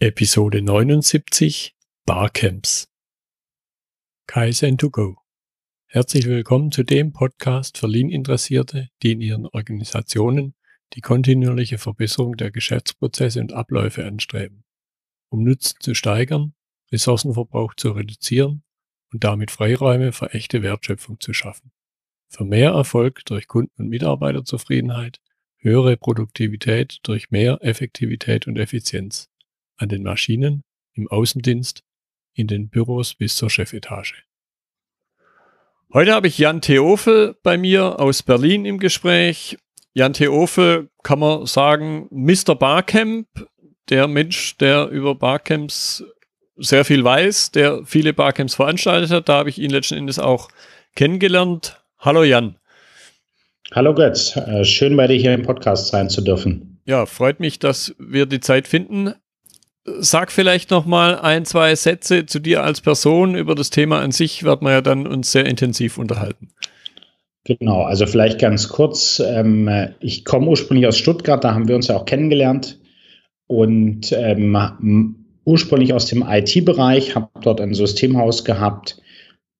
Episode 79 Barcamps Kaizen to go. Herzlich willkommen zu dem Podcast für Lean-Interessierte, die in ihren Organisationen die kontinuierliche Verbesserung der Geschäftsprozesse und Abläufe anstreben, um Nutzen zu steigern, Ressourcenverbrauch zu reduzieren und damit Freiräume für echte Wertschöpfung zu schaffen. Für mehr Erfolg durch Kunden- und Mitarbeiterzufriedenheit, höhere Produktivität durch mehr Effektivität und Effizienz an den Maschinen, im Außendienst, in den Büros bis zur Chefetage. Heute habe ich Jan Theofel bei mir aus Berlin im Gespräch. Jan Theofel kann man sagen, Mr. Barcamp, der Mensch, der über Barcamps sehr viel weiß, der viele Barcamps veranstaltet hat. Da habe ich ihn letzten Endes auch kennengelernt. Hallo Jan. Hallo Götz, äh, schön bei dir hier im Podcast sein zu dürfen. Ja, freut mich, dass wir die Zeit finden sag vielleicht noch mal ein, zwei Sätze zu dir als Person. Über das Thema an sich werden wir ja dann uns sehr intensiv unterhalten. Genau, also vielleicht ganz kurz. Ähm, ich komme ursprünglich aus Stuttgart, da haben wir uns ja auch kennengelernt. Und ähm, ursprünglich aus dem IT-Bereich, habe dort ein Systemhaus gehabt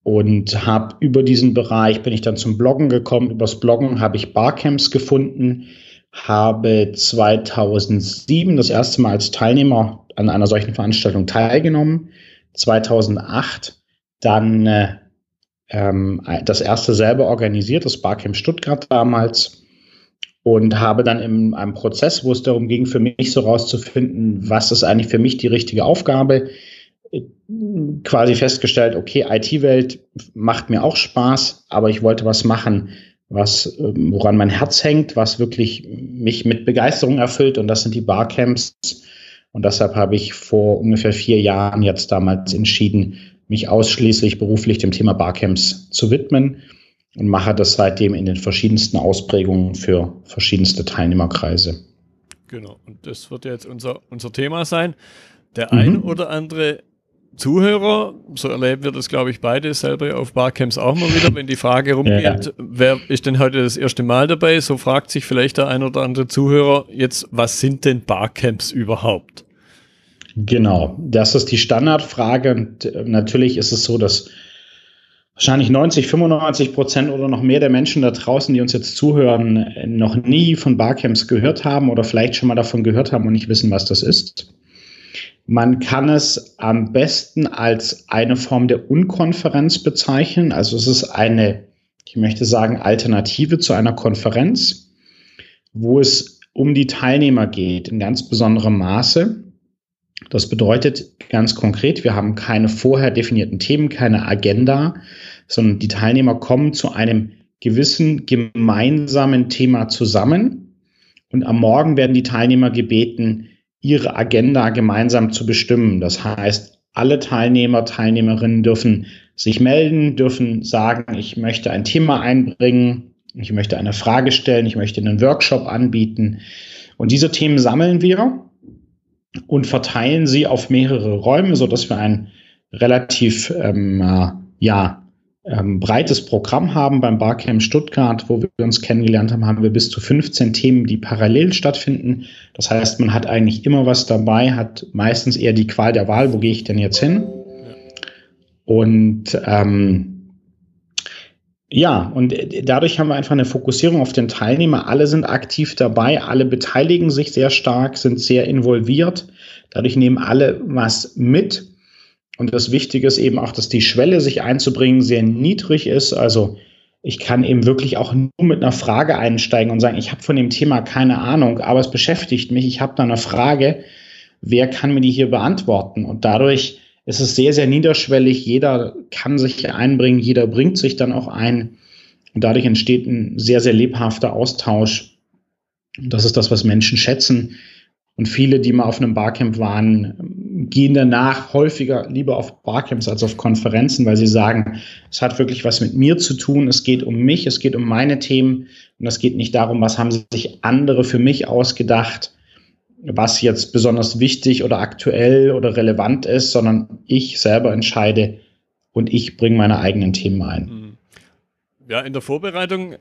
und habe über diesen Bereich bin ich dann zum Bloggen gekommen. Übers Bloggen habe ich Barcamps gefunden, habe 2007 das erste Mal als Teilnehmer an einer solchen Veranstaltung teilgenommen. 2008 dann äh, ähm, das erste selber organisiert, das Barcamp Stuttgart damals. Und habe dann in einem Prozess, wo es darum ging, für mich so rauszufinden, was ist eigentlich für mich die richtige Aufgabe, quasi festgestellt, okay, IT-Welt macht mir auch Spaß, aber ich wollte was machen, was, ähm, woran mein Herz hängt, was wirklich mich mit Begeisterung erfüllt. Und das sind die Barcamps. Und deshalb habe ich vor ungefähr vier Jahren jetzt damals entschieden, mich ausschließlich beruflich dem Thema Barcamps zu widmen und mache das seitdem in den verschiedensten Ausprägungen für verschiedenste Teilnehmerkreise. Genau, und das wird jetzt unser, unser Thema sein. Der mhm. ein oder andere Zuhörer, so erleben wir das, glaube ich, beide selber auf Barcamps auch mal wieder, wenn die Frage rumgeht, ja. wer ist denn heute das erste Mal dabei, so fragt sich vielleicht der ein oder andere Zuhörer jetzt, was sind denn Barcamps überhaupt? Genau, das ist die Standardfrage und äh, natürlich ist es so, dass wahrscheinlich 90, 95 Prozent oder noch mehr der Menschen da draußen, die uns jetzt zuhören, noch nie von Barcamps gehört haben oder vielleicht schon mal davon gehört haben und nicht wissen, was das ist. Man kann es am besten als eine Form der Unkonferenz bezeichnen. Also es ist eine, ich möchte sagen, Alternative zu einer Konferenz, wo es um die Teilnehmer geht in ganz besonderem Maße. Das bedeutet ganz konkret, wir haben keine vorher definierten Themen, keine Agenda, sondern die Teilnehmer kommen zu einem gewissen gemeinsamen Thema zusammen. Und am Morgen werden die Teilnehmer gebeten, ihre Agenda gemeinsam zu bestimmen. Das heißt, alle Teilnehmer, Teilnehmerinnen dürfen sich melden, dürfen sagen, ich möchte ein Thema einbringen, ich möchte eine Frage stellen, ich möchte einen Workshop anbieten. Und diese Themen sammeln wir und verteilen sie auf mehrere Räume, so dass wir ein relativ ähm, äh, ja, ähm, breites Programm haben. Beim Barcamp Stuttgart, wo wir uns kennengelernt haben, haben wir bis zu 15 Themen, die parallel stattfinden. Das heißt, man hat eigentlich immer was dabei, hat meistens eher die Qual der Wahl, wo gehe ich denn jetzt hin? Und ähm, ja, und dadurch haben wir einfach eine Fokussierung auf den Teilnehmer. Alle sind aktiv dabei, alle beteiligen sich sehr stark, sind sehr involviert. Dadurch nehmen alle was mit. Und das Wichtige ist eben auch, dass die Schwelle, sich einzubringen, sehr niedrig ist. Also ich kann eben wirklich auch nur mit einer Frage einsteigen und sagen, ich habe von dem Thema keine Ahnung, aber es beschäftigt mich. Ich habe da eine Frage. Wer kann mir die hier beantworten? Und dadurch ist es sehr, sehr niederschwellig. Jeder kann sich einbringen, jeder bringt sich dann auch ein. Und dadurch entsteht ein sehr, sehr lebhafter Austausch. Und das ist das, was Menschen schätzen. Und viele, die mal auf einem Barcamp waren, gehen danach häufiger lieber auf Barcamps als auf Konferenzen, weil sie sagen, es hat wirklich was mit mir zu tun, es geht um mich, es geht um meine Themen und es geht nicht darum, was haben sich andere für mich ausgedacht, was jetzt besonders wichtig oder aktuell oder relevant ist, sondern ich selber entscheide und ich bringe meine eigenen Themen ein. Mhm. Ja, in der Vorbereitung äh,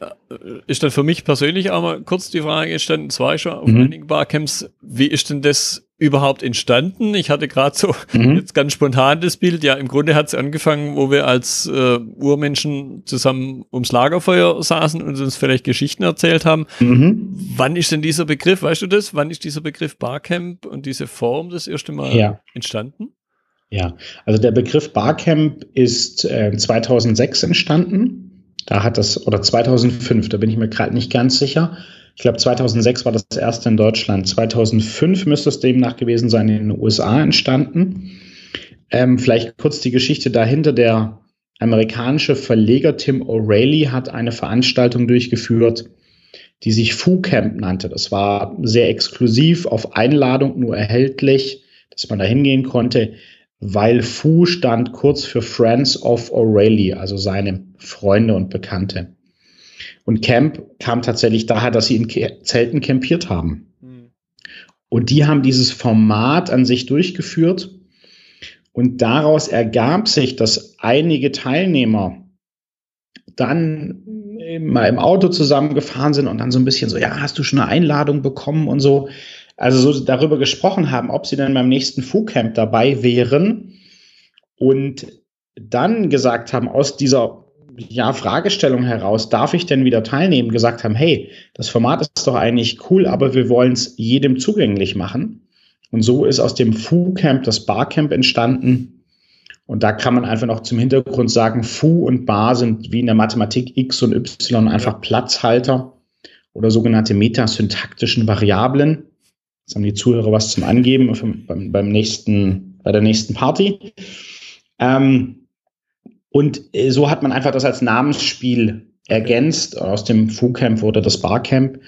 ist dann für mich persönlich auch mal kurz die Frage gestanden, zwar schon auf mhm. einigen Barcamps, wie ist denn das überhaupt entstanden? Ich hatte gerade so mhm. jetzt ganz spontan das Bild. Ja, im Grunde hat es angefangen, wo wir als äh, Urmenschen zusammen ums Lagerfeuer saßen und uns vielleicht Geschichten erzählt haben. Mhm. Wann ist denn dieser Begriff, weißt du das? Wann ist dieser Begriff Barcamp und diese Form das erste Mal ja. entstanden? Ja, also der Begriff Barcamp ist äh, 2006 entstanden. Da hat das, oder 2005, da bin ich mir gerade nicht ganz sicher. Ich glaube, 2006 war das erste in Deutschland. 2005 müsste es demnach gewesen sein, in den USA entstanden. Ähm, vielleicht kurz die Geschichte dahinter. Der amerikanische Verleger Tim O'Reilly hat eine Veranstaltung durchgeführt, die sich Foo Camp nannte. Das war sehr exklusiv, auf Einladung nur erhältlich, dass man da hingehen konnte weil Fu stand kurz für Friends of O'Reilly, also seine Freunde und Bekannte. Und Camp kam tatsächlich daher, dass sie in Zelten campiert haben. Mhm. Und die haben dieses Format an sich durchgeführt. Und daraus ergab sich, dass einige Teilnehmer dann mal im Auto zusammengefahren sind und dann so ein bisschen so, ja, hast du schon eine Einladung bekommen und so also so darüber gesprochen haben, ob sie dann beim nächsten Fu-Camp dabei wären und dann gesagt haben, aus dieser ja, Fragestellung heraus, darf ich denn wieder teilnehmen, gesagt haben, hey, das Format ist doch eigentlich cool, aber wir wollen es jedem zugänglich machen. Und so ist aus dem Fu-Camp das Barcamp entstanden. Und da kann man einfach noch zum Hintergrund sagen, Fu und Bar sind wie in der Mathematik X und Y einfach Platzhalter oder sogenannte metasyntaktischen Variablen. Jetzt haben die Zuhörer was zum Angeben beim, beim nächsten, bei der nächsten Party. Ähm, und äh, so hat man einfach das als Namensspiel ergänzt. Aus dem Fu-Camp wurde das Barcamp.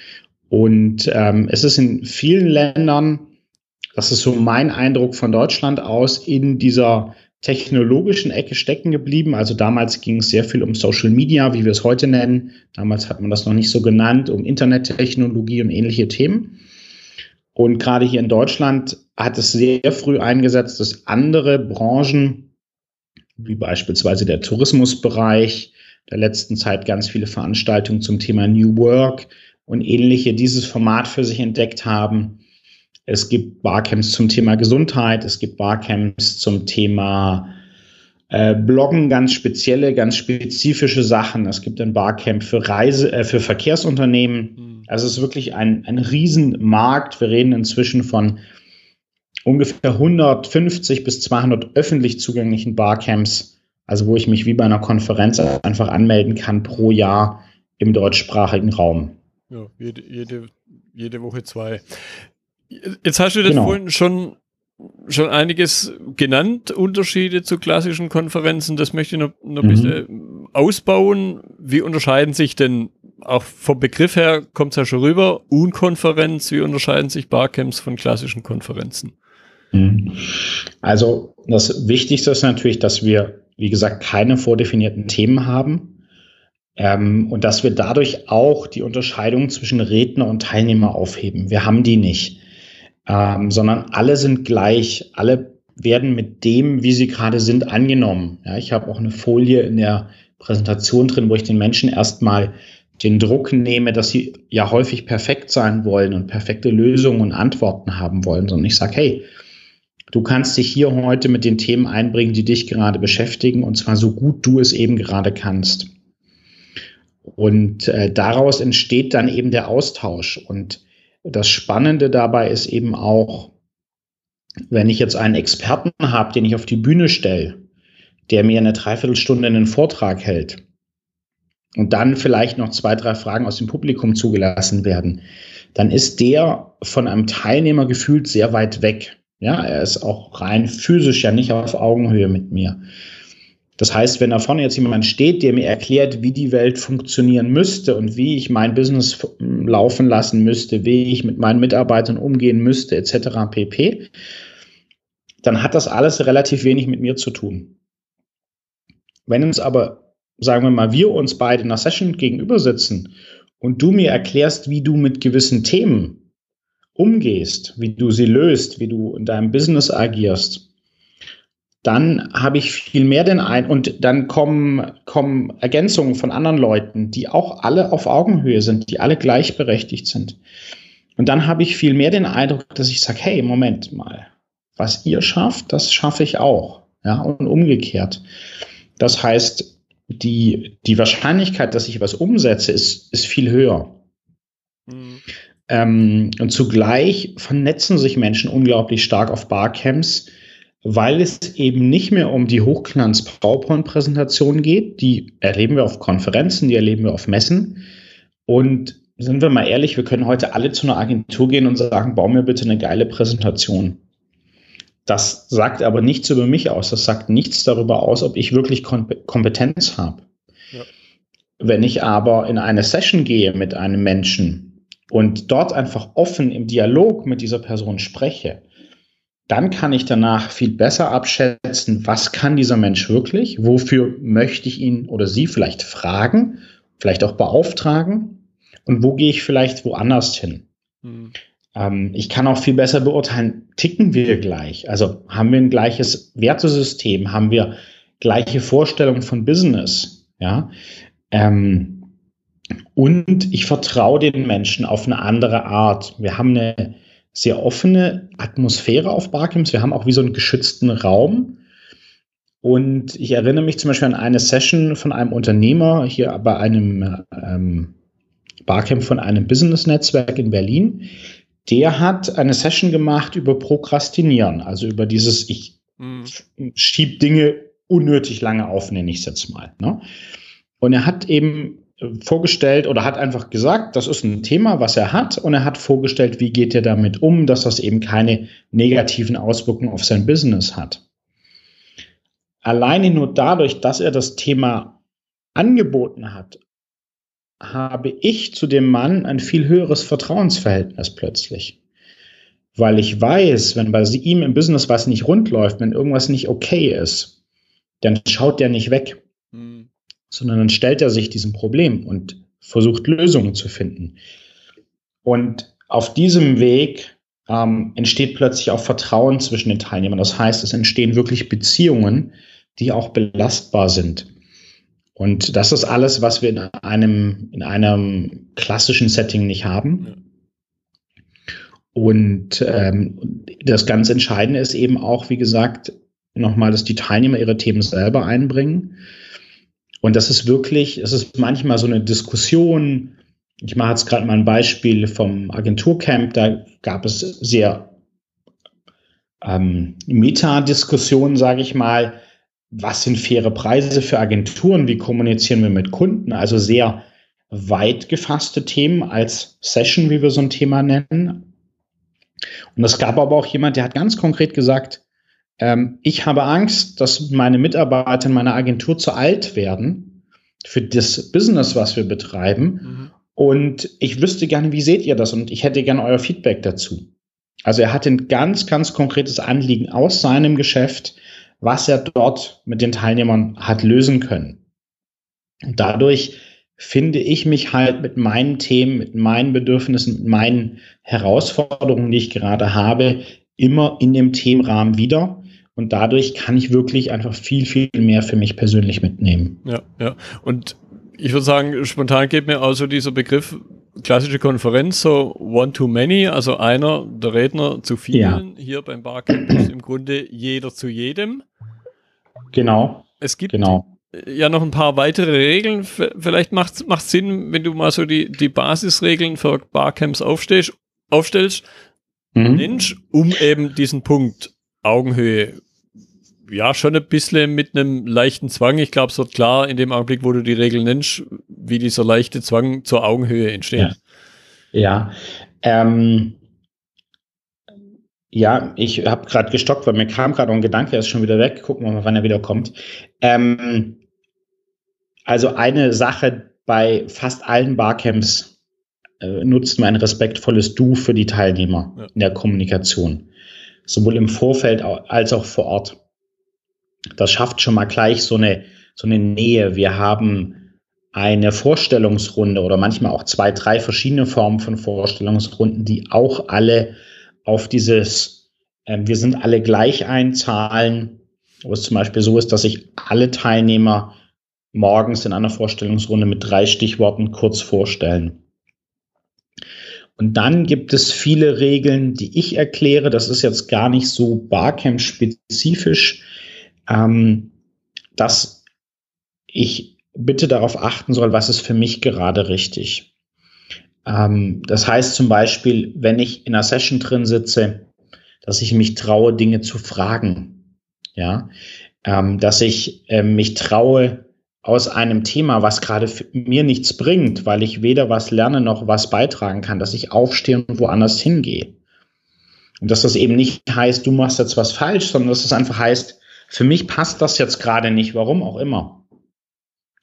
Und ähm, es ist in vielen Ländern, das ist so mein Eindruck von Deutschland aus, in dieser technologischen Ecke stecken geblieben. Also damals ging es sehr viel um Social Media, wie wir es heute nennen. Damals hat man das noch nicht so genannt, um Internettechnologie und ähnliche Themen. Und gerade hier in Deutschland hat es sehr früh eingesetzt, dass andere Branchen, wie beispielsweise der Tourismusbereich, der letzten Zeit ganz viele Veranstaltungen zum Thema New Work und ähnliche dieses Format für sich entdeckt haben. Es gibt Barcamps zum Thema Gesundheit, es gibt Barcamps zum Thema äh, Bloggen, ganz spezielle, ganz spezifische Sachen. Es gibt ein Barcamp für Reise, äh, für Verkehrsunternehmen. Mhm also es ist wirklich ein, ein Riesenmarkt. Wir reden inzwischen von ungefähr 150 bis 200 öffentlich zugänglichen Barcamps, also wo ich mich wie bei einer Konferenz einfach anmelden kann pro Jahr im deutschsprachigen Raum. Ja, jede, jede, jede Woche zwei. Jetzt hast du das genau. vorhin schon, schon einiges genannt, Unterschiede zu klassischen Konferenzen. Das möchte ich noch, noch ein mhm. bisschen ausbauen. Wie unterscheiden sich denn auch vom Begriff her kommt es ja schon rüber. Unkonferenz, wie unterscheiden sich Barcamps von klassischen Konferenzen? Mhm. Also das Wichtigste ist natürlich, dass wir, wie gesagt, keine vordefinierten Themen haben ähm, und dass wir dadurch auch die Unterscheidung zwischen Redner und Teilnehmer aufheben. Wir haben die nicht, ähm, sondern alle sind gleich. Alle werden mit dem, wie sie gerade sind, angenommen. Ja, ich habe auch eine Folie in der Präsentation drin, wo ich den Menschen erstmal den Druck nehme, dass sie ja häufig perfekt sein wollen und perfekte Lösungen und Antworten haben wollen, sondern ich sage, hey, du kannst dich hier heute mit den Themen einbringen, die dich gerade beschäftigen, und zwar so gut du es eben gerade kannst. Und äh, daraus entsteht dann eben der Austausch. Und das Spannende dabei ist eben auch, wenn ich jetzt einen Experten habe, den ich auf die Bühne stelle, der mir eine Dreiviertelstunde einen Vortrag hält, und dann vielleicht noch zwei, drei Fragen aus dem Publikum zugelassen werden, dann ist der von einem Teilnehmer gefühlt sehr weit weg. Ja, er ist auch rein physisch ja nicht auf Augenhöhe mit mir. Das heißt, wenn da vorne jetzt jemand steht, der mir erklärt, wie die Welt funktionieren müsste und wie ich mein Business laufen lassen müsste, wie ich mit meinen Mitarbeitern umgehen müsste, etc. pp., dann hat das alles relativ wenig mit mir zu tun. Wenn uns aber sagen wir mal, wir uns beide in einer Session gegenüber sitzen und du mir erklärst, wie du mit gewissen Themen umgehst, wie du sie löst, wie du in deinem Business agierst, dann habe ich viel mehr den ein und dann kommen, kommen Ergänzungen von anderen Leuten, die auch alle auf Augenhöhe sind, die alle gleichberechtigt sind. Und dann habe ich viel mehr den Eindruck, dass ich sage, hey, Moment mal, was ihr schafft, das schaffe ich auch. Ja, und umgekehrt. Das heißt, die, die Wahrscheinlichkeit, dass ich was umsetze, ist, ist viel höher. Mhm. Ähm, und zugleich vernetzen sich Menschen unglaublich stark auf Barcamps, weil es eben nicht mehr um die Hochglanz-PowerPoint-Präsentation geht. Die erleben wir auf Konferenzen, die erleben wir auf Messen. Und sind wir mal ehrlich, wir können heute alle zu einer Agentur gehen und sagen, bau mir bitte eine geile Präsentation. Das sagt aber nichts über mich aus. Das sagt nichts darüber aus, ob ich wirklich Kompetenz habe. Ja. Wenn ich aber in eine Session gehe mit einem Menschen und dort einfach offen im Dialog mit dieser Person spreche, dann kann ich danach viel besser abschätzen, was kann dieser Mensch wirklich, wofür möchte ich ihn oder sie vielleicht fragen, vielleicht auch beauftragen und wo gehe ich vielleicht woanders hin. Mhm. Ähm, ich kann auch viel besser beurteilen, ticken wir gleich? Also haben wir ein gleiches Wertesystem, haben wir gleiche Vorstellungen von Business, ja? Ähm, und ich vertraue den Menschen auf eine andere Art. Wir haben eine sehr offene Atmosphäre auf Barcamps. Wir haben auch wie so einen geschützten Raum. Und ich erinnere mich zum Beispiel an eine Session von einem Unternehmer hier bei einem ähm, Barcamp von einem Business-Netzwerk in Berlin. Der hat eine Session gemacht über Prokrastinieren, also über dieses, ich mhm. schieb Dinge unnötig lange auf, nenne ich es jetzt mal. Ne? Und er hat eben vorgestellt oder hat einfach gesagt, das ist ein Thema, was er hat und er hat vorgestellt, wie geht er damit um, dass das eben keine negativen Auswirkungen auf sein Business hat. Alleine nur dadurch, dass er das Thema angeboten hat, habe ich zu dem Mann ein viel höheres Vertrauensverhältnis plötzlich. Weil ich weiß, wenn bei ihm im Business was nicht rund läuft, wenn irgendwas nicht okay ist, dann schaut der nicht weg sondern dann stellt er sich diesem Problem und versucht Lösungen zu finden. Und auf diesem Weg ähm, entsteht plötzlich auch Vertrauen zwischen den Teilnehmern. Das heißt, es entstehen wirklich Beziehungen, die auch belastbar sind. Und das ist alles, was wir in einem, in einem klassischen Setting nicht haben. Und ähm, das ganz Entscheidende ist eben auch, wie gesagt, nochmal, dass die Teilnehmer ihre Themen selber einbringen und das ist wirklich, es ist manchmal so eine Diskussion. Ich mache jetzt gerade mal ein Beispiel vom Agenturcamp. Da gab es sehr ähm, Meta-Diskussionen, sage ich mal. Was sind faire Preise für Agenturen? Wie kommunizieren wir mit Kunden? Also sehr weit gefasste Themen als Session, wie wir so ein Thema nennen. Und es gab aber auch jemand, der hat ganz konkret gesagt, ähm, ich habe Angst, dass meine Mitarbeiter in meiner Agentur zu alt werden für das Business, was wir betreiben. Mhm. Und ich wüsste gerne, wie seht ihr das? Und ich hätte gerne euer Feedback dazu. Also er hat ein ganz, ganz konkretes Anliegen aus seinem Geschäft, was er dort mit den Teilnehmern hat lösen können. Und dadurch finde ich mich halt mit meinen Themen, mit meinen Bedürfnissen, mit meinen Herausforderungen, die ich gerade habe, immer in dem Themenrahmen wieder. Und dadurch kann ich wirklich einfach viel, viel mehr für mich persönlich mitnehmen. Ja, ja. Und ich würde sagen, spontan geht mir auch so dieser Begriff klassische Konferenz, so one too many, also einer der Redner zu vielen. Ja. Hier beim Barcamp ist im Grunde jeder zu jedem. Genau. Es gibt genau. ja noch ein paar weitere Regeln. Vielleicht macht es Sinn, wenn du mal so die, die Basisregeln für Barcamps aufstehst, aufstellst, mhm. nennst, um eben diesen Punkt Augenhöhe ja, schon ein bisschen mit einem leichten Zwang. Ich glaube, es wird klar in dem Augenblick, wo du die Regel nennst, wie dieser leichte Zwang zur Augenhöhe entsteht. Ja, ja. Ähm, ja ich habe gerade gestockt, weil mir kam gerade ein Gedanke, er ist schon wieder weg. Gucken wir mal, wann er wieder kommt. Ähm, also eine Sache bei fast allen Barcamps äh, nutzt man ein respektvolles Du für die Teilnehmer ja. in der Kommunikation. Sowohl im Vorfeld als auch vor Ort das schafft schon mal gleich so eine, so eine Nähe. Wir haben eine Vorstellungsrunde oder manchmal auch zwei, drei verschiedene Formen von Vorstellungsrunden, die auch alle auf dieses, äh, wir sind alle gleich einzahlen. wo es zum Beispiel so ist, dass sich alle Teilnehmer morgens in einer Vorstellungsrunde mit drei Stichworten kurz vorstellen. Und dann gibt es viele Regeln, die ich erkläre. Das ist jetzt gar nicht so Barcamp-spezifisch, ähm, dass ich bitte darauf achten soll, was ist für mich gerade richtig. Ähm, das heißt zum Beispiel, wenn ich in einer Session drin sitze, dass ich mich traue, Dinge zu fragen. Ja, ähm, dass ich äh, mich traue, aus einem Thema, was gerade mir nichts bringt, weil ich weder was lerne noch was beitragen kann, dass ich aufstehe und woanders hingehe. Und dass das eben nicht heißt, du machst jetzt was falsch, sondern dass es einfach heißt, für mich passt das jetzt gerade nicht, warum auch immer.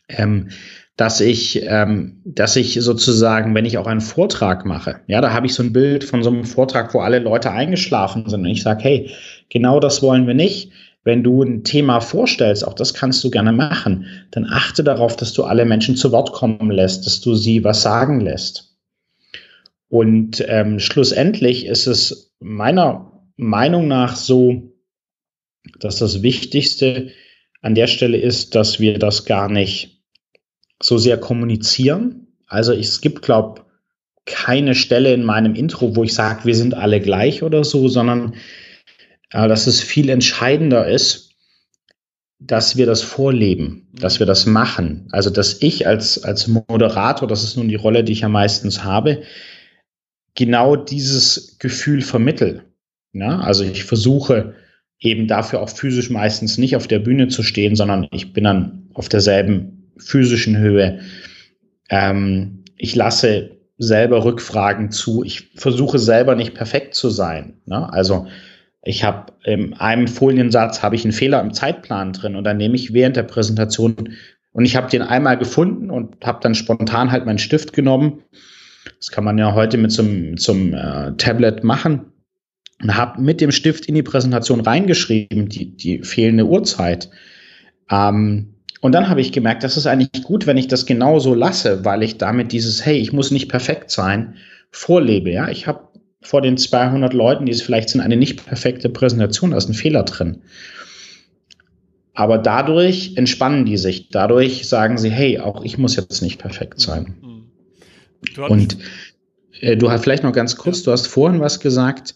Ähm, dass ich, ähm, dass ich sozusagen, wenn ich auch einen Vortrag mache, ja, da habe ich so ein Bild von so einem Vortrag, wo alle Leute eingeschlafen sind und ich sage, hey, genau das wollen wir nicht wenn du ein Thema vorstellst, auch das kannst du gerne machen, dann achte darauf, dass du alle Menschen zu Wort kommen lässt, dass du sie was sagen lässt. Und ähm, schlussendlich ist es meiner Meinung nach so, dass das Wichtigste an der Stelle ist, dass wir das gar nicht so sehr kommunizieren. Also es gibt, glaube keine Stelle in meinem Intro, wo ich sage, wir sind alle gleich oder so, sondern äh, dass es viel entscheidender ist, dass wir das vorleben, dass wir das machen. Also, dass ich als, als Moderator, das ist nun die Rolle, die ich ja meistens habe, genau dieses Gefühl vermittel. Ja, also ich versuche eben dafür auch physisch meistens nicht auf der Bühne zu stehen, sondern ich bin dann auf derselben physischen Höhe. Ähm, ich lasse selber Rückfragen zu. Ich versuche selber nicht perfekt zu sein. Ne? Also ich habe in einem Foliensatz habe ich einen Fehler im Zeitplan drin und dann nehme ich während der Präsentation und ich habe den einmal gefunden und habe dann spontan halt meinen Stift genommen. Das kann man ja heute mit zum, zum äh, Tablet machen und habe mit dem Stift in die Präsentation reingeschrieben, die, die fehlende Uhrzeit. Ähm, und dann habe ich gemerkt, das ist eigentlich gut, wenn ich das genauso lasse, weil ich damit dieses, hey, ich muss nicht perfekt sein, vorlebe. Ja, ich habe vor den 200 Leuten, die es vielleicht sind, eine nicht perfekte Präsentation, da ist ein Fehler drin. Aber dadurch entspannen die sich. Dadurch sagen sie, hey, auch ich muss jetzt nicht perfekt sein. Mhm. Und äh, du hast vielleicht noch ganz kurz, du hast vorhin was gesagt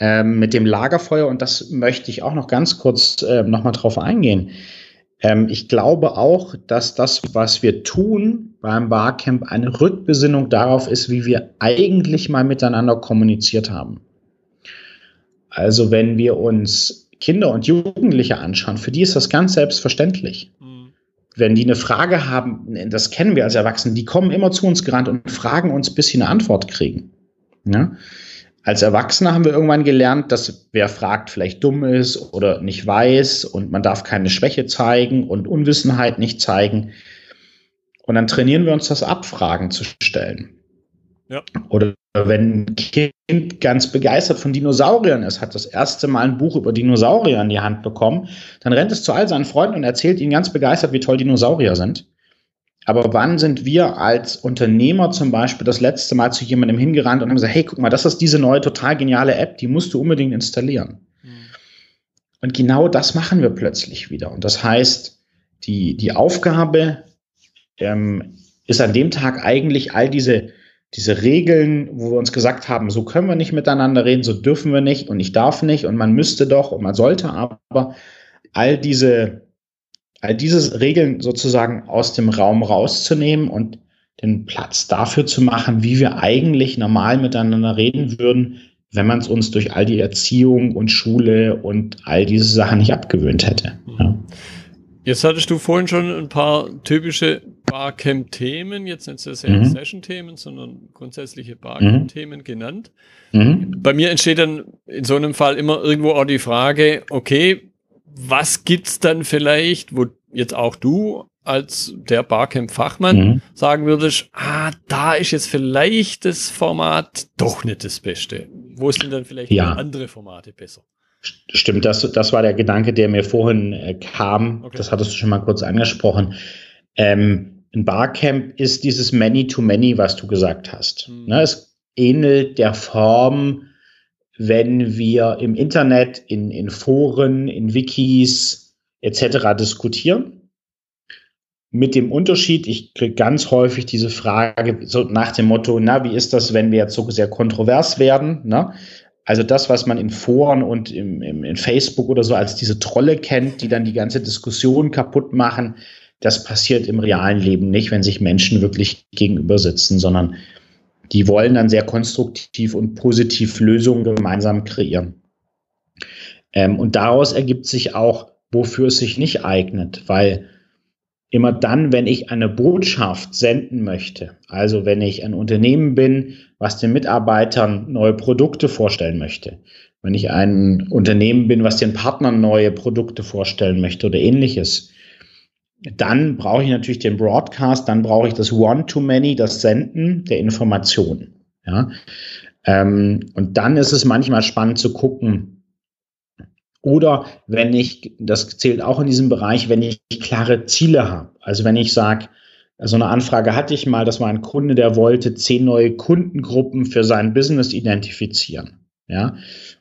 äh, mit dem Lagerfeuer und das möchte ich auch noch ganz kurz äh, nochmal drauf eingehen. Ähm, ich glaube auch, dass das, was wir tun beim Barcamp, eine Rückbesinnung darauf ist, wie wir eigentlich mal miteinander kommuniziert haben. Also wenn wir uns Kinder und Jugendliche anschauen, für die ist das ganz selbstverständlich. Mhm. Wenn die eine Frage haben, das kennen wir als Erwachsene, die kommen immer zu uns gerannt und fragen uns, bis sie eine Antwort kriegen. Ja? Als Erwachsene haben wir irgendwann gelernt, dass wer fragt, vielleicht dumm ist oder nicht weiß und man darf keine Schwäche zeigen und Unwissenheit nicht zeigen. Und dann trainieren wir uns das ab, Fragen zu stellen. Ja. Oder wenn ein Kind ganz begeistert von Dinosauriern ist, hat das erste Mal ein Buch über Dinosaurier in die Hand bekommen, dann rennt es zu all seinen Freunden und erzählt ihnen ganz begeistert, wie toll Dinosaurier sind. Aber wann sind wir als Unternehmer zum Beispiel das letzte Mal zu jemandem hingerannt und haben gesagt, hey, guck mal, das ist diese neue total geniale App, die musst du unbedingt installieren. Mhm. Und genau das machen wir plötzlich wieder. Und das heißt, die, die Aufgabe ähm, ist an dem Tag eigentlich all diese, diese Regeln, wo wir uns gesagt haben, so können wir nicht miteinander reden, so dürfen wir nicht und ich darf nicht und man müsste doch und man sollte aber all diese all diese Regeln sozusagen aus dem Raum rauszunehmen und den Platz dafür zu machen, wie wir eigentlich normal miteinander reden würden, wenn man es uns durch all die Erziehung und Schule und all diese Sachen nicht abgewöhnt hätte. Ja. Jetzt hattest du vorhin schon ein paar typische Barcamp-Themen, jetzt nicht so sehr mhm. Session-Themen, sondern grundsätzliche Barcamp-Themen mhm. genannt. Mhm. Bei mir entsteht dann in so einem Fall immer irgendwo auch die Frage, okay, was gibt's dann vielleicht, wo jetzt auch du als der Barcamp-Fachmann mhm. sagen würdest, ah, da ist jetzt vielleicht das Format doch nicht das Beste. Wo sind dann vielleicht ja. andere Formate besser? Stimmt, das, das war der Gedanke, der mir vorhin äh, kam. Okay. Das hattest du schon mal kurz angesprochen. Ähm, ein Barcamp ist dieses Many-to-Many, was du gesagt hast. Mhm. Ne, es ähnelt der Form wenn wir im Internet, in, in Foren, in Wikis etc. diskutieren. Mit dem Unterschied, ich kriege ganz häufig diese Frage so nach dem Motto, na, wie ist das, wenn wir jetzt so sehr kontrovers werden? Ne? Also das, was man in Foren und im, im, in Facebook oder so als diese Trolle kennt, die dann die ganze Diskussion kaputt machen, das passiert im realen Leben nicht, wenn sich Menschen wirklich gegenüber sitzen, sondern die wollen dann sehr konstruktiv und positiv Lösungen gemeinsam kreieren. Ähm, und daraus ergibt sich auch, wofür es sich nicht eignet, weil immer dann, wenn ich eine Botschaft senden möchte, also wenn ich ein Unternehmen bin, was den Mitarbeitern neue Produkte vorstellen möchte, wenn ich ein Unternehmen bin, was den Partnern neue Produkte vorstellen möchte oder ähnliches, dann brauche ich natürlich den Broadcast, dann brauche ich das One-to-Many, das Senden der Informationen. Ja? Ähm, und dann ist es manchmal spannend zu gucken, oder wenn ich, das zählt auch in diesem Bereich, wenn ich klare Ziele habe. Also wenn ich sage, so eine Anfrage hatte ich mal, das war ein Kunde, der wollte zehn neue Kundengruppen für sein Business identifizieren. Ja,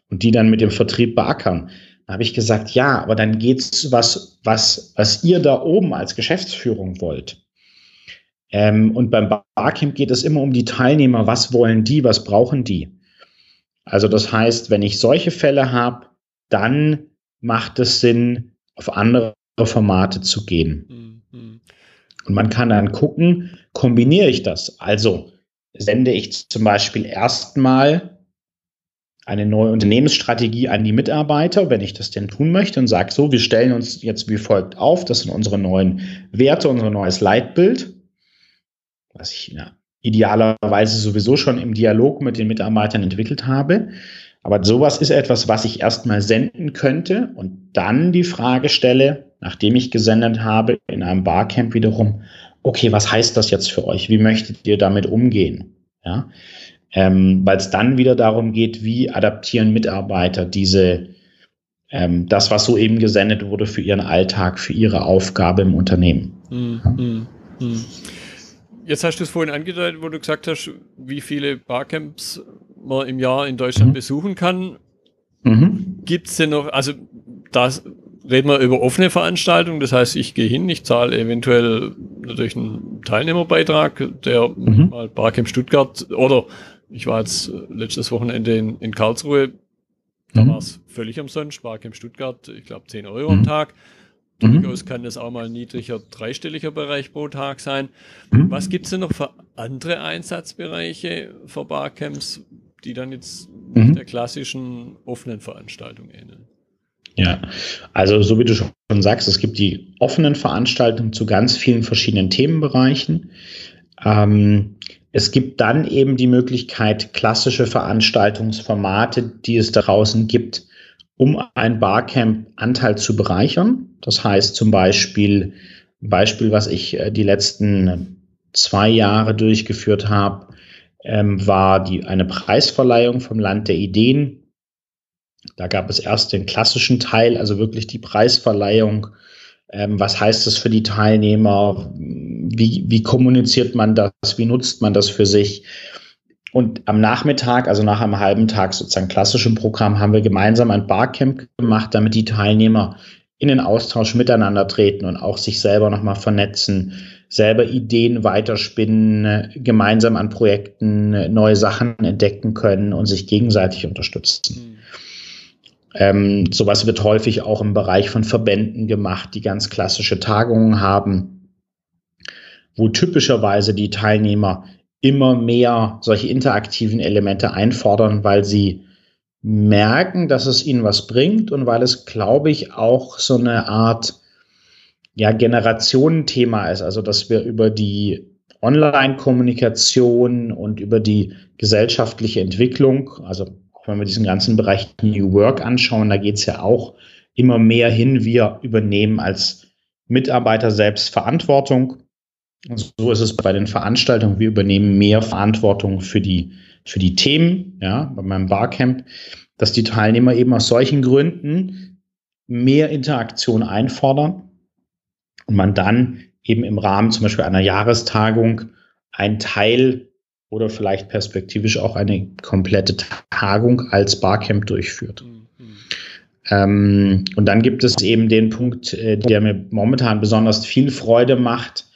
und die dann mit dem Vertrieb beackern. Da habe ich gesagt, ja, aber dann geht's was, was, was ihr da oben als Geschäftsführung wollt. Ähm, und beim Barcamp geht es immer um die Teilnehmer. Was wollen die? Was brauchen die? Also das heißt, wenn ich solche Fälle habe, dann macht es Sinn, auf andere Formate zu gehen. Mhm. Und man kann dann gucken, kombiniere ich das? Also sende ich zum Beispiel erstmal eine neue Unternehmensstrategie an die Mitarbeiter, wenn ich das denn tun möchte und sage so, wir stellen uns jetzt wie folgt auf, das sind unsere neuen Werte, unser neues Leitbild, was ich ja, idealerweise sowieso schon im Dialog mit den Mitarbeitern entwickelt habe. Aber sowas ist etwas, was ich erstmal senden könnte und dann die Frage stelle, nachdem ich gesendet habe, in einem Barcamp wiederum, okay, was heißt das jetzt für euch? Wie möchtet ihr damit umgehen? Ja, ähm, weil es dann wieder darum geht, wie adaptieren Mitarbeiter diese, ähm, das, was so eben gesendet wurde, für ihren Alltag, für ihre Aufgabe im Unternehmen. Mhm. Ja? Mhm. Mhm. Jetzt hast du es vorhin angedeutet, wo du gesagt hast, wie viele Barcamps man im Jahr in Deutschland mhm. besuchen kann. Mhm. Gibt es denn noch, also das reden wir über offene Veranstaltungen, das heißt, ich gehe hin, ich zahle eventuell natürlich einen Teilnehmerbeitrag, der mhm. mal Barcamp Stuttgart oder ich war jetzt letztes Wochenende in, in Karlsruhe, da mhm. war es völlig umsonst, Barcamp Stuttgart, ich glaube 10 Euro am mhm. Tag. Durchaus mhm. kann das auch mal ein niedriger dreistelliger Bereich pro Tag sein. Mhm. Was gibt es denn noch für andere Einsatzbereiche für Barcamps, die dann jetzt mhm. der klassischen offenen Veranstaltung ähneln. Ja, also so wie du schon sagst, es gibt die offenen Veranstaltungen zu ganz vielen verschiedenen Themenbereichen. Ähm, es gibt dann eben die Möglichkeit, klassische Veranstaltungsformate, die es draußen gibt, um ein Barcamp-Anteil zu bereichern. Das heißt zum Beispiel, Beispiel, was ich äh, die letzten zwei Jahre durchgeführt habe, ähm, war die, eine Preisverleihung vom Land der Ideen. Da gab es erst den klassischen Teil, also wirklich die Preisverleihung. Ähm, was heißt das für die Teilnehmer? Wie, wie kommuniziert man das? Wie nutzt man das für sich? Und am Nachmittag, also nach einem halben Tag sozusagen klassischem Programm, haben wir gemeinsam ein Barcamp gemacht, damit die Teilnehmer in den Austausch miteinander treten und auch sich selber nochmal vernetzen, selber Ideen weiterspinnen, gemeinsam an Projekten neue Sachen entdecken können und sich gegenseitig unterstützen. Mhm. Ähm, sowas wird häufig auch im Bereich von Verbänden gemacht, die ganz klassische Tagungen haben, wo typischerweise die Teilnehmer immer mehr solche interaktiven Elemente einfordern, weil sie merken, dass es ihnen was bringt und weil es, glaube ich, auch so eine Art ja, Generationenthema ist. Also, dass wir über die Online-Kommunikation und über die gesellschaftliche Entwicklung, also auch wenn wir diesen ganzen Bereich New Work anschauen, da geht es ja auch immer mehr hin, wir übernehmen als Mitarbeiter selbst Verantwortung. So ist es bei den Veranstaltungen. Wir übernehmen mehr Verantwortung für die, für die Themen, ja, bei meinem Barcamp, dass die Teilnehmer eben aus solchen Gründen mehr Interaktion einfordern und man dann eben im Rahmen zum Beispiel einer Jahrestagung ein Teil oder vielleicht perspektivisch auch eine komplette Tagung als Barcamp durchführt. Mhm. Ähm, und dann gibt es eben den Punkt, äh, der mir momentan besonders viel Freude macht,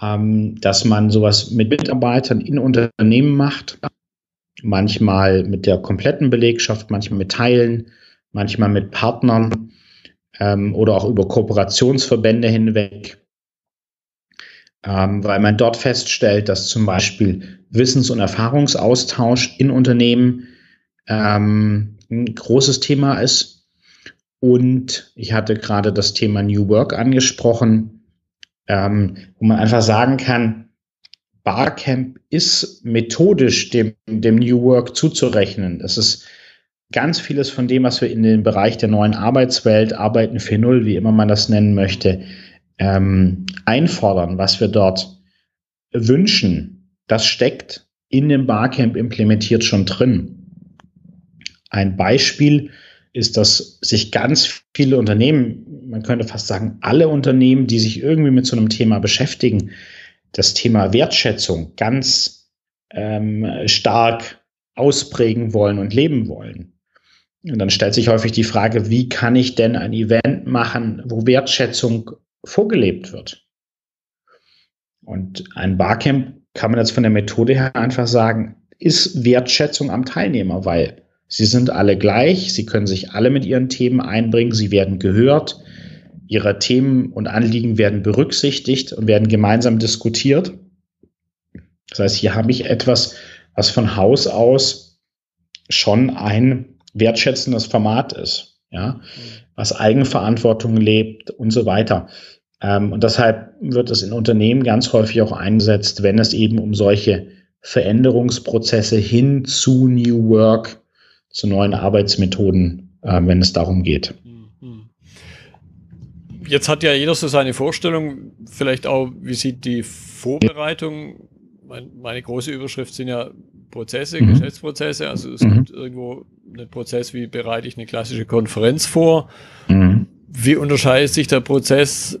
ähm, dass man sowas mit Mitarbeitern in Unternehmen macht. Manchmal mit der kompletten Belegschaft, manchmal mit Teilen, manchmal mit Partnern ähm, oder auch über Kooperationsverbände hinweg. Ähm, weil man dort feststellt, dass zum Beispiel Wissens- und Erfahrungsaustausch in Unternehmen ähm, ein großes Thema ist. Und ich hatte gerade das Thema New Work angesprochen ähm, wo man einfach sagen kann, Barcamp ist methodisch dem, dem New Work zuzurechnen. Das ist ganz vieles von dem, was wir in den Bereich der neuen Arbeitswelt, Arbeiten 4.0, wie immer man das nennen möchte, ähm, einfordern, was wir dort wünschen, das steckt in dem Barcamp implementiert schon drin. Ein Beispiel ist, dass sich ganz viele Unternehmen, man könnte fast sagen, alle Unternehmen, die sich irgendwie mit so einem Thema beschäftigen, das Thema Wertschätzung ganz ähm, stark ausprägen wollen und leben wollen. Und dann stellt sich häufig die Frage, wie kann ich denn ein Event machen, wo Wertschätzung vorgelebt wird? Und ein Barcamp kann man jetzt von der Methode her einfach sagen, ist Wertschätzung am Teilnehmer, weil Sie sind alle gleich, sie können sich alle mit ihren Themen einbringen, sie werden gehört, ihre Themen und Anliegen werden berücksichtigt und werden gemeinsam diskutiert. Das heißt, hier habe ich etwas, was von Haus aus schon ein wertschätzendes Format ist, ja, was Eigenverantwortung lebt und so weiter. Ähm, und deshalb wird es in Unternehmen ganz häufig auch eingesetzt, wenn es eben um solche Veränderungsprozesse hin zu New Work zu neuen Arbeitsmethoden, äh, wenn es darum geht. Mhm. Jetzt hat ja jeder so seine Vorstellung, vielleicht auch, wie sieht die Vorbereitung, mein, meine große Überschrift sind ja Prozesse, mhm. Geschäftsprozesse, also es mhm. gibt irgendwo einen Prozess, wie bereite ich eine klassische Konferenz vor, mhm. wie unterscheidet sich der Prozess,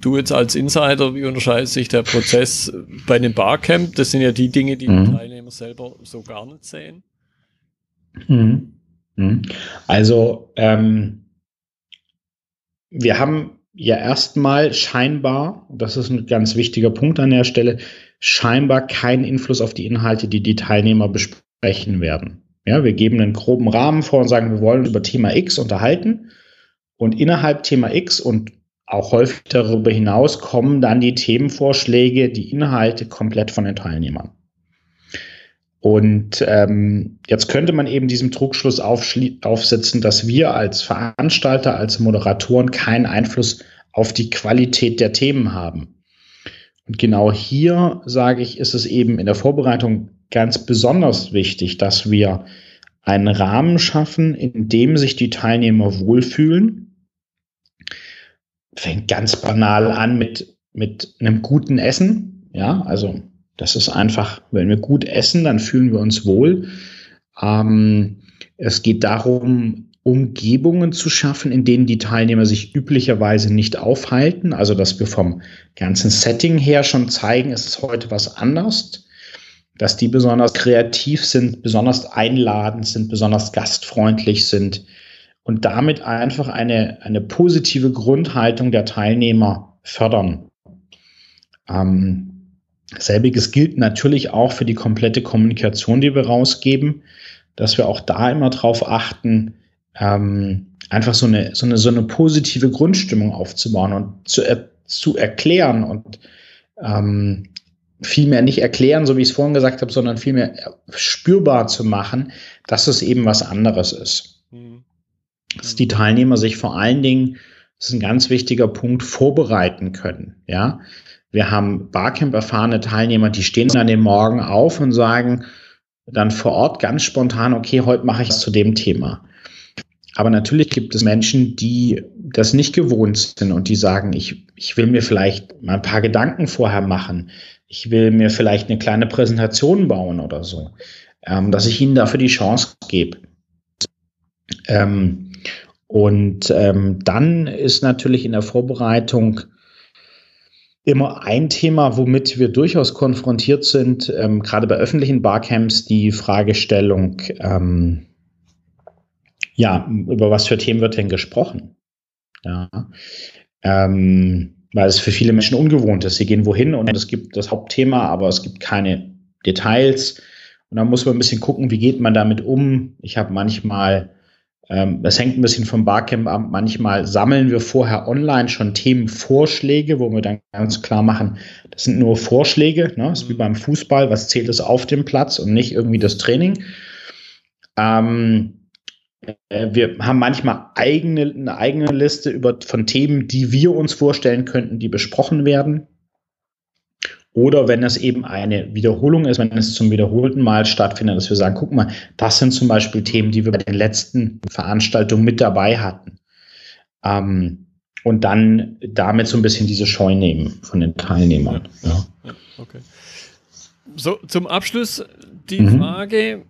du jetzt als Insider, wie unterscheidet sich der Prozess bei einem Barcamp? Das sind ja die Dinge, die die mhm. Teilnehmer selber so gar nicht sehen. Mhm. Mhm. Also ähm, wir haben ja erstmal scheinbar, das ist ein ganz wichtiger Punkt an der Stelle, scheinbar keinen Einfluss auf die Inhalte, die die Teilnehmer besprechen werden. Ja, wir geben einen groben Rahmen vor und sagen, wir wollen über Thema X unterhalten. Und innerhalb Thema X und auch häufig darüber hinaus kommen dann die Themenvorschläge, die Inhalte komplett von den Teilnehmern. Und ähm, jetzt könnte man eben diesem Trugschluss aufsetzen, dass wir als Veranstalter, als Moderatoren keinen Einfluss auf die Qualität der Themen haben. Und genau hier, sage ich, ist es eben in der Vorbereitung ganz besonders wichtig, dass wir einen Rahmen schaffen, in dem sich die Teilnehmer wohlfühlen. Fängt ganz banal an mit, mit einem guten Essen. Ja, also das ist einfach, wenn wir gut essen, dann fühlen wir uns wohl. Ähm, es geht darum, Umgebungen zu schaffen, in denen die Teilnehmer sich üblicherweise nicht aufhalten. Also, dass wir vom ganzen Setting her schon zeigen, es ist heute was anders. Dass die besonders kreativ sind, besonders einladend sind, besonders gastfreundlich sind und damit einfach eine, eine positive Grundhaltung der Teilnehmer fördern. Ähm, Selbiges gilt natürlich auch für die komplette Kommunikation, die wir rausgeben, dass wir auch da immer drauf achten, ähm, einfach so eine, so, eine, so eine positive Grundstimmung aufzubauen und zu, er, zu erklären und ähm, vielmehr nicht erklären, so wie ich es vorhin gesagt habe, sondern vielmehr spürbar zu machen, dass es eben was anderes ist. Mhm. Dass die Teilnehmer sich vor allen Dingen, das ist ein ganz wichtiger Punkt, vorbereiten können. Ja, wir haben Barcamp erfahrene Teilnehmer, die stehen an dem Morgen auf und sagen dann vor Ort ganz spontan, okay, heute mache ich es zu dem Thema. Aber natürlich gibt es Menschen, die das nicht gewohnt sind und die sagen, ich, ich will mir vielleicht mal ein paar Gedanken vorher machen. Ich will mir vielleicht eine kleine Präsentation bauen oder so, ähm, dass ich ihnen dafür die Chance gebe. Ähm, und ähm, dann ist natürlich in der Vorbereitung immer ein Thema, womit wir durchaus konfrontiert sind, ähm, gerade bei öffentlichen Barcamps, die Fragestellung, ähm, Ja, über was für Themen wird denn gesprochen? Ja. Ähm, weil es für viele Menschen ungewohnt ist. Sie gehen wohin und es gibt das Hauptthema, aber es gibt keine Details. Und dann muss man ein bisschen gucken, wie geht man damit um. Ich habe manchmal, das hängt ein bisschen vom Barcamp ab, manchmal sammeln wir vorher online schon Themenvorschläge, wo wir dann ganz klar machen, das sind nur Vorschläge, ne? das ist wie beim Fußball, was zählt es auf dem Platz und nicht irgendwie das Training. Ähm, äh, wir haben manchmal eigene, eine eigene Liste über, von Themen, die wir uns vorstellen könnten, die besprochen werden. Oder wenn es eben eine Wiederholung ist, wenn es zum wiederholten Mal stattfindet, dass wir sagen, guck mal, das sind zum Beispiel Themen, die wir bei den letzten Veranstaltungen mit dabei hatten. Ähm, und dann damit so ein bisschen diese Scheu nehmen von den Teilnehmern. Ja, ja. okay. So, zum Abschluss die mhm. Frage,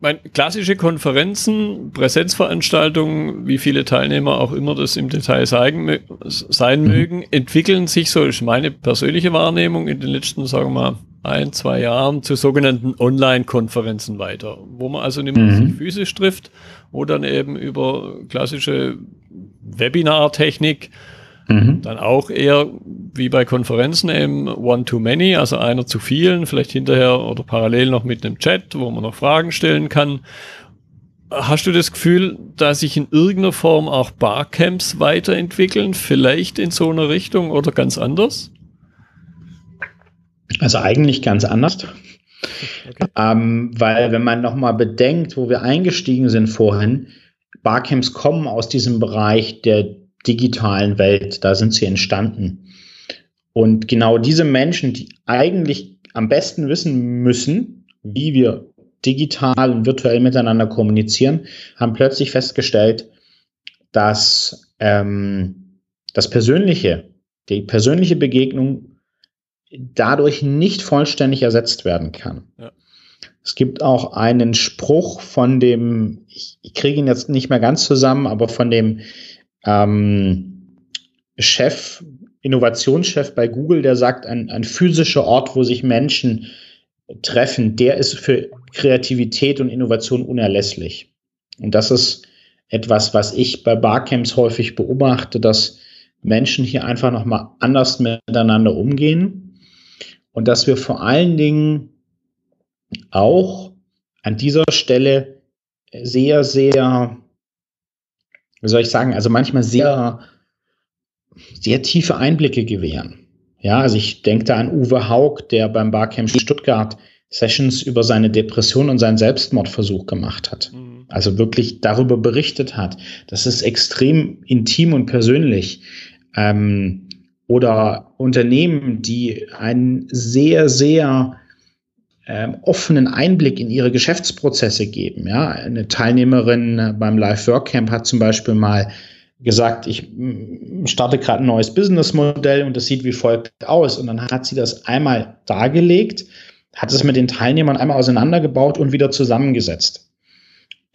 meine, klassische Konferenzen, Präsenzveranstaltungen, wie viele Teilnehmer auch immer das im Detail sein, sein mhm. mögen, entwickeln sich, so ist meine persönliche Wahrnehmung, in den letzten, sagen wir mal, ein, zwei Jahren zu sogenannten Online-Konferenzen weiter, wo man also nicht mehr mhm. sich physisch trifft, wo dann eben über klassische Webinar-Technik Mhm. Dann auch eher wie bei Konferenzen eben One-to-Many, also einer zu vielen, vielleicht hinterher oder parallel noch mit einem Chat, wo man noch Fragen stellen kann. Hast du das Gefühl, dass sich in irgendeiner Form auch Barcamps weiterentwickeln, vielleicht in so einer Richtung oder ganz anders? Also eigentlich ganz anders. Okay. Ähm, weil wenn man nochmal bedenkt, wo wir eingestiegen sind vorhin, Barcamps kommen aus diesem Bereich der digitalen Welt. Da sind sie entstanden. Und genau diese Menschen, die eigentlich am besten wissen müssen, wie wir digital und virtuell miteinander kommunizieren, haben plötzlich festgestellt, dass ähm, das Persönliche, die persönliche Begegnung dadurch nicht vollständig ersetzt werden kann. Ja. Es gibt auch einen Spruch von dem, ich, ich kriege ihn jetzt nicht mehr ganz zusammen, aber von dem ähm, Chef, Innovationschef bei Google, der sagt, ein, ein physischer Ort, wo sich Menschen treffen, der ist für Kreativität und Innovation unerlässlich. Und das ist etwas, was ich bei Barcamps häufig beobachte, dass Menschen hier einfach nochmal anders miteinander umgehen und dass wir vor allen Dingen auch an dieser Stelle sehr, sehr wie soll ich sagen, also manchmal sehr, sehr tiefe Einblicke gewähren. Ja, also ich denke da an Uwe Haug, der beim Barcamp Stuttgart Sessions über seine Depression und seinen Selbstmordversuch gemacht hat. Mhm. Also wirklich darüber berichtet hat. Das ist extrem intim und persönlich. Ähm, oder Unternehmen, die einen sehr, sehr ähm, offenen Einblick in ihre Geschäftsprozesse geben. Ja, eine Teilnehmerin äh, beim Live Work Camp hat zum Beispiel mal gesagt, ich mm, starte gerade ein neues Businessmodell und das sieht wie folgt aus. Und dann hat sie das einmal dargelegt, hat es mit den Teilnehmern einmal auseinandergebaut und wieder zusammengesetzt.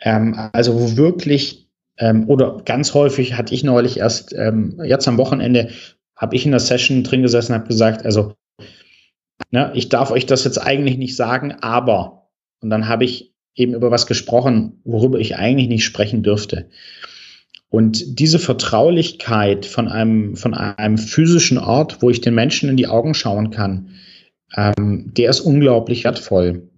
Ähm, also wo wirklich ähm, oder ganz häufig hatte ich neulich erst ähm, jetzt am Wochenende habe ich in der Session drin gesessen habe gesagt, also ne, ich darf euch das jetzt eigentlich nicht sagen, aber. Und dann habe ich eben über was gesprochen, worüber ich eigentlich nicht sprechen dürfte. Und diese Vertraulichkeit von einem, von einem physischen Ort, wo ich den Menschen in die Augen schauen kann, ähm, der ist unglaublich wertvoll.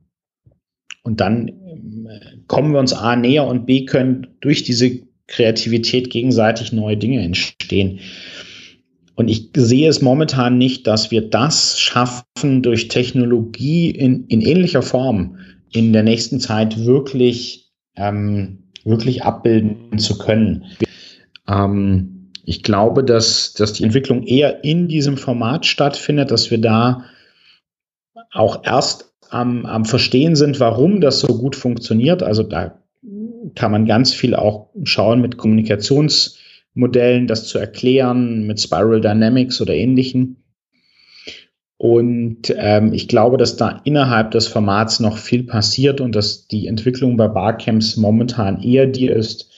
Und dann äh, kommen wir uns A näher und B können durch diese Kreativität gegenseitig neue Dinge entstehen. Und ich sehe es momentan nicht, dass wir das schaffen, durch Technologie in, in ähnlicher Form in der nächsten Zeit wirklich, ähm, wirklich abbilden zu können. Ähm, ich glaube, dass, dass die Entwicklung eher in diesem Format stattfindet, dass wir da auch erst am, am Verstehen sind, warum das so gut funktioniert. Also da kann man ganz viel auch schauen mit Kommunikations- Modellen, das zu erklären mit Spiral Dynamics oder ähnlichen. Und ähm, ich glaube, dass da innerhalb des Formats noch viel passiert und dass die Entwicklung bei Barcamps momentan eher die ist,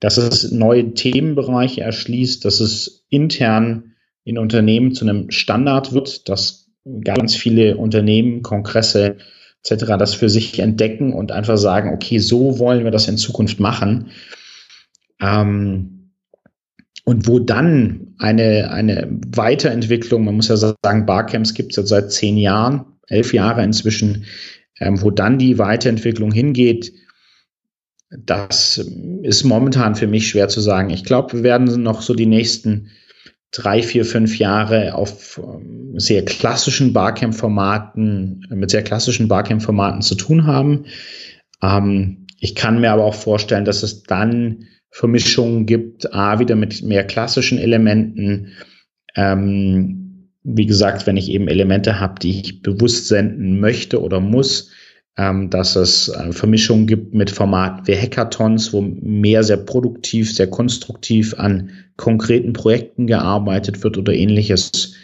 dass es neue Themenbereiche erschließt, dass es intern in Unternehmen zu einem Standard wird, dass ganz viele Unternehmen, Kongresse etc. das für sich entdecken und einfach sagen, okay, so wollen wir das in Zukunft machen. Ähm, und wo dann eine, eine Weiterentwicklung, man muss ja sagen, Barcamps gibt es jetzt seit zehn Jahren, elf Jahre inzwischen, ähm, wo dann die Weiterentwicklung hingeht, das ist momentan für mich schwer zu sagen. Ich glaube, wir werden noch so die nächsten drei, vier, fünf Jahre auf ähm, sehr klassischen Barcamp-Formaten, mit sehr klassischen Barcamp-Formaten zu tun haben. Ähm, ich kann mir aber auch vorstellen, dass es dann Vermischungen gibt, A, wieder mit mehr klassischen Elementen. Ähm, wie gesagt, wenn ich eben Elemente habe, die ich bewusst senden möchte oder muss, ähm, dass es äh, Vermischungen gibt mit Formaten wie Hackathons, wo mehr sehr produktiv, sehr konstruktiv an konkreten Projekten gearbeitet wird oder ähnliches.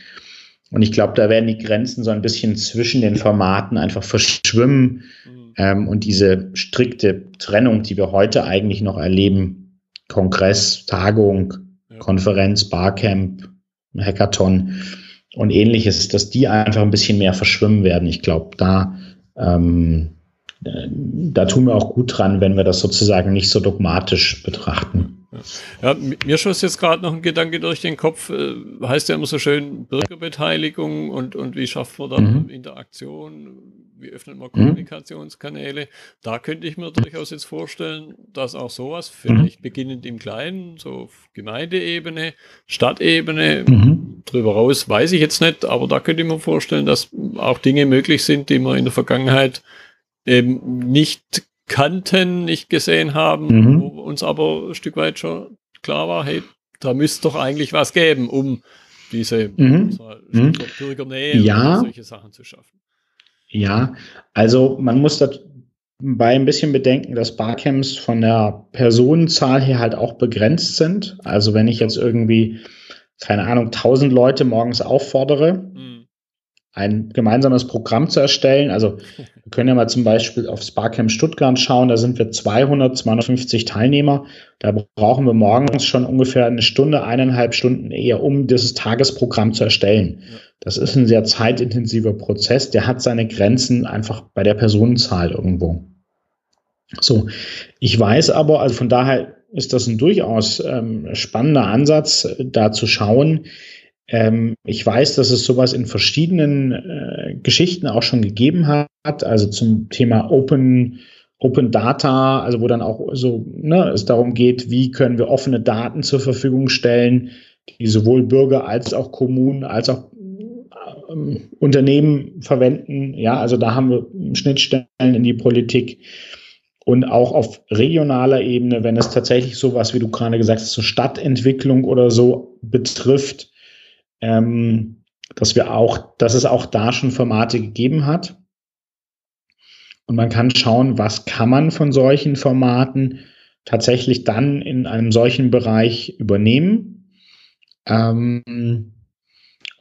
Und ich glaube, da werden die Grenzen so ein bisschen zwischen den Formaten einfach verschwimmen. Mhm. Ähm, und diese strikte Trennung, die wir heute eigentlich noch erleben, Kongress, Tagung, ja. Konferenz, Barcamp, Hackathon und ähnliches, dass die einfach ein bisschen mehr verschwimmen werden. Ich glaube, da ähm, da tun wir auch gut dran, wenn wir das sozusagen nicht so dogmatisch betrachten. Ja, mir schoss jetzt gerade noch ein Gedanke durch den Kopf, äh, heißt ja immer so schön Bürgerbeteiligung und, und wie schafft man dann mhm. Interaktion, wie öffnet man mhm. Kommunikationskanäle. Da könnte ich mir durchaus jetzt vorstellen, dass auch sowas, vielleicht mhm. beginnend im Kleinen, so auf Gemeindeebene, Stadtebene, mhm. drüber raus weiß ich jetzt nicht, aber da könnte ich mir vorstellen, dass auch Dinge möglich sind, die man in der Vergangenheit eben nicht kannten, nicht gesehen haben, mhm. wo uns aber ein Stück weit schon klar war, hey, da müsste doch eigentlich was geben, um diese mhm. mhm. Bürgernähe ja. solche Sachen zu schaffen. Ja, also man muss dabei ein bisschen bedenken, dass Barcamps von der Personenzahl her halt auch begrenzt sind. Also wenn ich jetzt irgendwie, keine Ahnung, 1000 Leute morgens auffordere, mhm ein gemeinsames Programm zu erstellen. Also wir können ja mal zum Beispiel aufs Barcamp Stuttgart schauen. Da sind wir 200, 250 Teilnehmer. Da brauchen wir morgens schon ungefähr eine Stunde, eineinhalb Stunden eher, um dieses Tagesprogramm zu erstellen. Das ist ein sehr zeitintensiver Prozess. Der hat seine Grenzen einfach bei der Personenzahl irgendwo. So, ich weiß aber, also von daher ist das ein durchaus ähm, spannender Ansatz, da zu schauen, ähm, ich weiß, dass es sowas in verschiedenen äh, Geschichten auch schon gegeben hat, also zum Thema Open, Open Data, also wo dann auch so ne, es darum geht, wie können wir offene Daten zur Verfügung stellen, die sowohl Bürger als auch Kommunen als auch ähm, Unternehmen verwenden. Ja, also da haben wir Schnittstellen in die Politik. Und auch auf regionaler Ebene, wenn es tatsächlich sowas, wie du gerade gesagt hast, so Stadtentwicklung oder so betrifft, ähm, dass wir auch, dass es auch da schon Formate gegeben hat. Und man kann schauen, was kann man von solchen Formaten tatsächlich dann in einem solchen Bereich übernehmen. Ähm,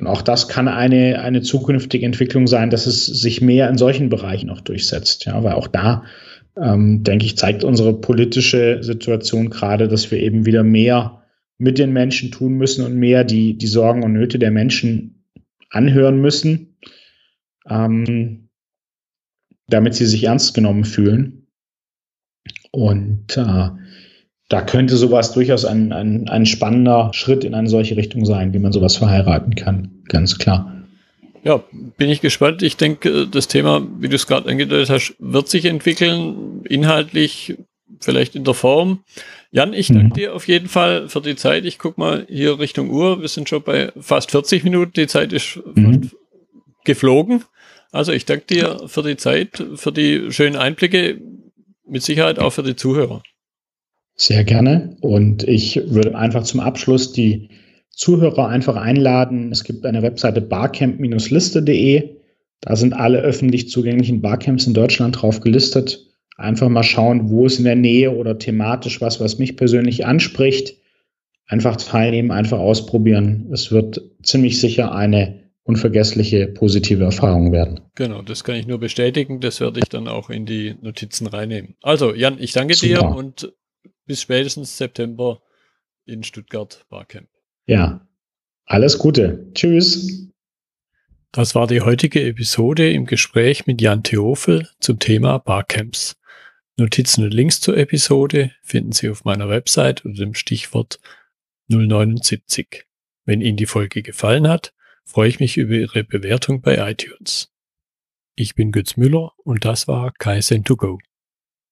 und auch das kann eine, eine zukünftige Entwicklung sein, dass es sich mehr in solchen Bereichen auch durchsetzt. Ja, weil auch da, ähm, denke ich, zeigt unsere politische Situation gerade, dass wir eben wieder mehr mit den Menschen tun müssen und mehr die, die Sorgen und Nöte der Menschen anhören müssen, ähm, damit sie sich ernst genommen fühlen. Und äh, da könnte sowas durchaus ein, ein, ein spannender Schritt in eine solche Richtung sein, wie man sowas verheiraten kann, ganz klar. Ja, bin ich gespannt. Ich denke, das Thema, wie du es gerade angedeutet hast, wird sich entwickeln, inhaltlich, vielleicht in der Form. Jan, ich danke mhm. dir auf jeden Fall für die Zeit. Ich gucke mal hier Richtung Uhr. Wir sind schon bei fast 40 Minuten. Die Zeit ist mhm. geflogen. Also ich danke dir für die Zeit, für die schönen Einblicke, mit Sicherheit auch für die Zuhörer. Sehr gerne. Und ich würde einfach zum Abschluss die Zuhörer einfach einladen. Es gibt eine Webseite barcamp-liste.de. Da sind alle öffentlich zugänglichen Barcamps in Deutschland drauf gelistet einfach mal schauen, wo ist in der Nähe oder thematisch was, was mich persönlich anspricht. Einfach teilnehmen, einfach ausprobieren. Es wird ziemlich sicher eine unvergessliche positive Erfahrung werden. Genau, das kann ich nur bestätigen. Das werde ich dann auch in die Notizen reinnehmen. Also, Jan, ich danke Super. dir und bis spätestens September in Stuttgart Barcamp. Ja, alles Gute. Tschüss. Das war die heutige Episode im Gespräch mit Jan Theofel zum Thema Barcamps. Notizen und Links zur Episode finden Sie auf meiner Website unter dem Stichwort 079. Wenn Ihnen die Folge gefallen hat, freue ich mich über Ihre Bewertung bei iTunes. Ich bin Götz Müller und das war Kaizen2Go.